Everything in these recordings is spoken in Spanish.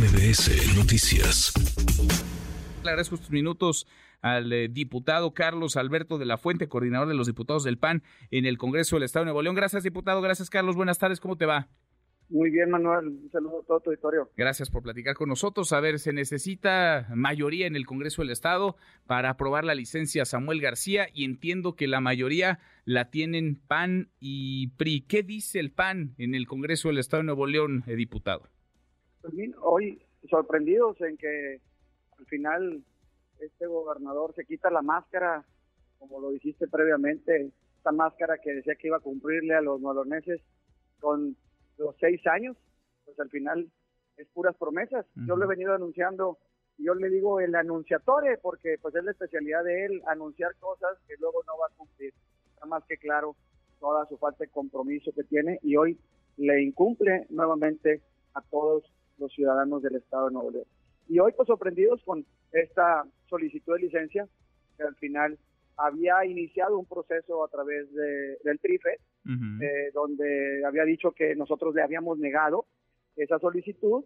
MBS Noticias. Le agradezco estos minutos al eh, diputado Carlos Alberto de la Fuente, coordinador de los diputados del PAN en el Congreso del Estado de Nuevo León. Gracias, diputado. Gracias, Carlos. Buenas tardes. ¿Cómo te va? Muy bien, Manuel. Un saludo a todo tu auditorio. Gracias por platicar con nosotros. A ver, se necesita mayoría en el Congreso del Estado para aprobar la licencia Samuel García y entiendo que la mayoría la tienen PAN y PRI. ¿Qué dice el PAN en el Congreso del Estado de Nuevo León, eh, diputado? Hoy sorprendidos en que al final este gobernador se quita la máscara, como lo dijiste previamente, esta máscara que decía que iba a cumplirle a los noloneses con los seis años, pues al final es puras promesas. Yo lo he venido anunciando, yo le digo el anunciatore, porque pues es la especialidad de él, anunciar cosas que luego no va a cumplir. Está más que claro toda su falta de compromiso que tiene y hoy le incumple nuevamente a todos los ciudadanos del Estado de Nuevo León. Y hoy pues sorprendidos con esta solicitud de licencia, que al final había iniciado un proceso a través de, del TRIFE, eh, donde había dicho que nosotros le habíamos negado esa solicitud.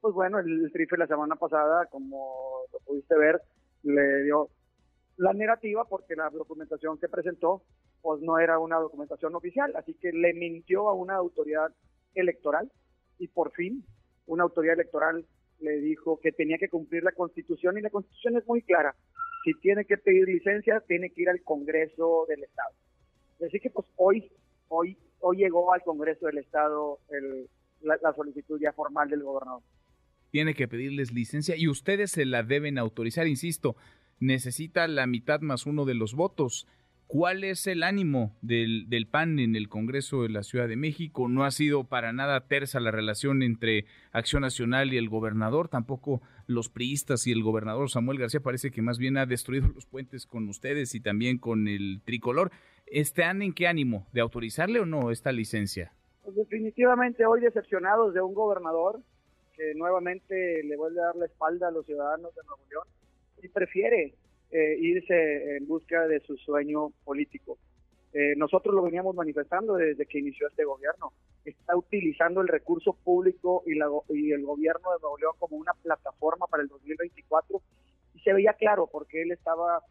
Pues bueno, el, TRIFE la semana pasada, como lo pudiste ver, le dio la negativa porque la documentación que presentó pues no era una documentación oficial, así que le mintió a una autoridad electoral y por fin una autoridad electoral le dijo que tenía que cumplir la constitución y la constitución es muy clara si tiene que pedir licencia, tiene que ir al Congreso del Estado. Así que pues hoy, hoy, hoy llegó al Congreso del Estado la, solicitud ya formal del gobernador. Tiene que pedirles licencia y ustedes se la deben autorizar, insisto, necesita la mitad más uno de los votos. ¿Cuál es el ánimo del, del, PAN en el Congreso de la Ciudad de México? No ha sido para nada tersa la relación entre Acción Nacional y el gobernador, tampoco los priistas y el gobernador Samuel García parece que más bien ha destruido los puentes con ustedes y también con el tricolor. ¿Están en qué ánimo? ¿De autorizarle o no esta licencia? Pues definitivamente hoy decepcionados de un gobernador que nuevamente le vuelve a dar la espalda a los ciudadanos de Nuevo León y prefiere eh, irse en busca de su sueño político. Eh, nosotros lo veníamos manifestando desde que inició este gobierno. Está utilizando el recurso público y, y el gobierno de Nuevo León como una plataforma para el 2024 y se veía claro porque él estaba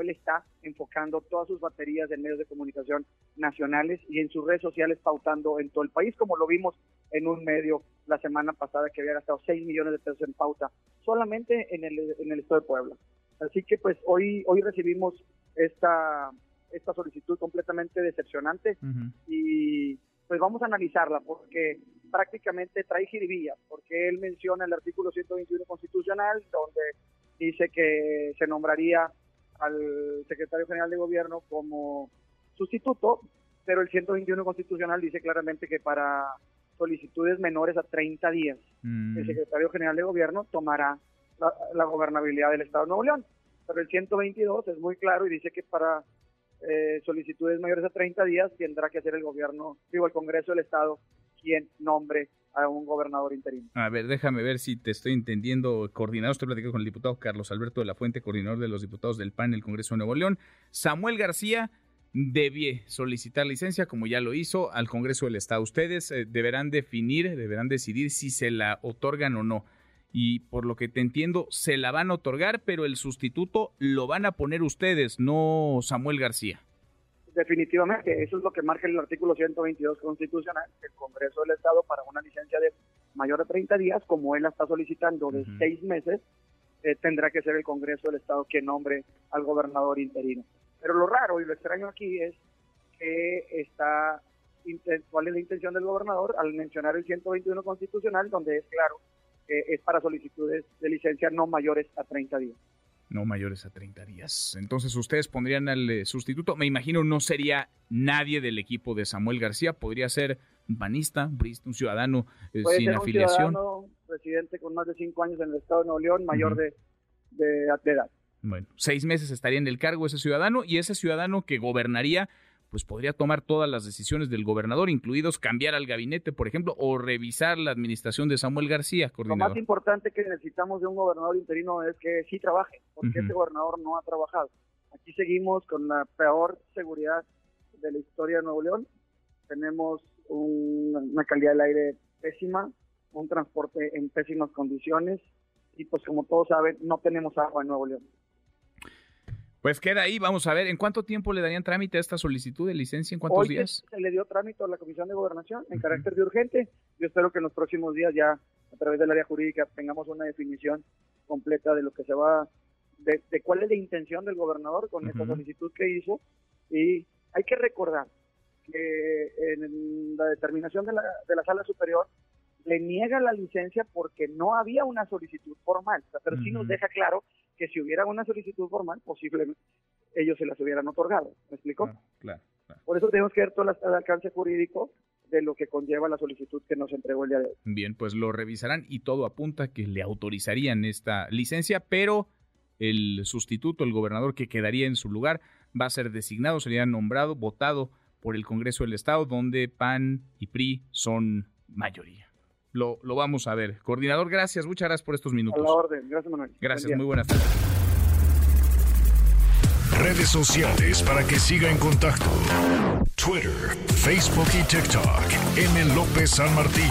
él está enfocando todas sus baterías en medios de comunicación nacionales y en sus redes sociales pautando en todo el país, como lo vimos en un medio la semana pasada que había gastado 6 millones de pesos en pauta solamente en el, en el estado de Puebla. Así que pues hoy, hoy recibimos esta, esta solicitud completamente decepcionante y pues vamos a analizarla porque prácticamente trae jiribilla, porque él menciona el artículo 121 constitucional donde dice que se nombraría al secretario general de gobierno como sustituto, pero el 121 constitucional dice claramente que para solicitudes menores a 30 días el mm. secretario general de gobierno tomará la, gobernabilidad del Estado de Nuevo León. Pero el 122 es muy claro y dice que para eh, solicitudes mayores a 30 días tendrá que hacer el gobierno, digo, el Congreso del Estado quien nombre a un gobernador interino. A ver, déjame ver si te estoy entendiendo. Coordinador, estoy platicando con el diputado Carlos Alberto de la Fuente, coordinador de los diputados del PAN en el Congreso de Nuevo León. Samuel García debie solicitar licencia, como ya lo hizo, al Congreso del Estado. Ustedes eh, deberán definir, deberán decidir si se la otorgan o no y por lo que te entiendo se la van a otorgar, pero el sustituto lo van a poner ustedes, no Samuel García. Definitivamente, eso es lo que marca el artículo 122 constitucional, el Congreso del Estado para una licencia de mayor de 30 días, como él la está solicitando de seis meses, eh, tendrá que ser el Congreso del Estado quien nombre al gobernador interino. Pero lo raro y lo extraño aquí es que está, cuál es la intención del gobernador al mencionar el 121 constitucional, donde es claro es para solicitudes de licencia no mayores a 30 días. No mayores a 30 días. Entonces ustedes pondrían al eh, sustituto. Me imagino no sería nadie del equipo de Samuel García. Podría ser un panista, un ciudadano eh, sin afiliación. Un residente con más de cinco años en el estado de Nuevo León, mayor de, de edad. Bueno, seis meses estaría en el cargo ese ciudadano y ese ciudadano que gobernaría pues podría tomar todas las decisiones del gobernador, incluidos cambiar al gabinete, por ejemplo, o revisar la administración de Samuel García, coordinador. Lo más importante que necesitamos de un gobernador interino es que sí trabaje, porque este gobernador no ha trabajado. Aquí seguimos con la peor seguridad de la historia de Nuevo León. Tenemos una calidad del aire pésima, un transporte en pésimas condiciones y pues como todos saben, no tenemos agua en Nuevo León. Pues queda ahí, vamos a ver, ¿en cuánto tiempo le darían trámite a esta solicitud de licencia? ¿En cuántos días? Se le dio trámite a la Comisión de Gobernación en carácter de urgente. Yo espero que en los próximos días ya a través del área jurídica tengamos una definición completa de lo que se va, de, cuál es la intención del gobernador con esta solicitud que hizo. Y hay que recordar que en la determinación de la, de la sala superior le niega la licencia porque no había una solicitud formal, pero sí nos deja claro que si hubiera una solicitud formal, posiblemente ellos se las hubieran otorgado. ¿Me explico? Claro, Por eso tenemos que ver todo el alcance jurídico de lo que conlleva la solicitud que nos entregó el día de hoy. Bien, pues lo revisarán y todo apunta que le autorizarían esta licencia, pero el sustituto, el gobernador que quedaría en su lugar, va a ser designado, sería nombrado, votado por el Congreso del Estado, donde PAN y PRI son mayoría lo, vamos a ver. Coordinador, gracias, muchas gracias por estos minutos. A la orden, gracias Manuel. Gracias, muy buenas tardes. Redes sociales para que siga en contacto: Twitter, Facebook y TikTok. M. López San Martín.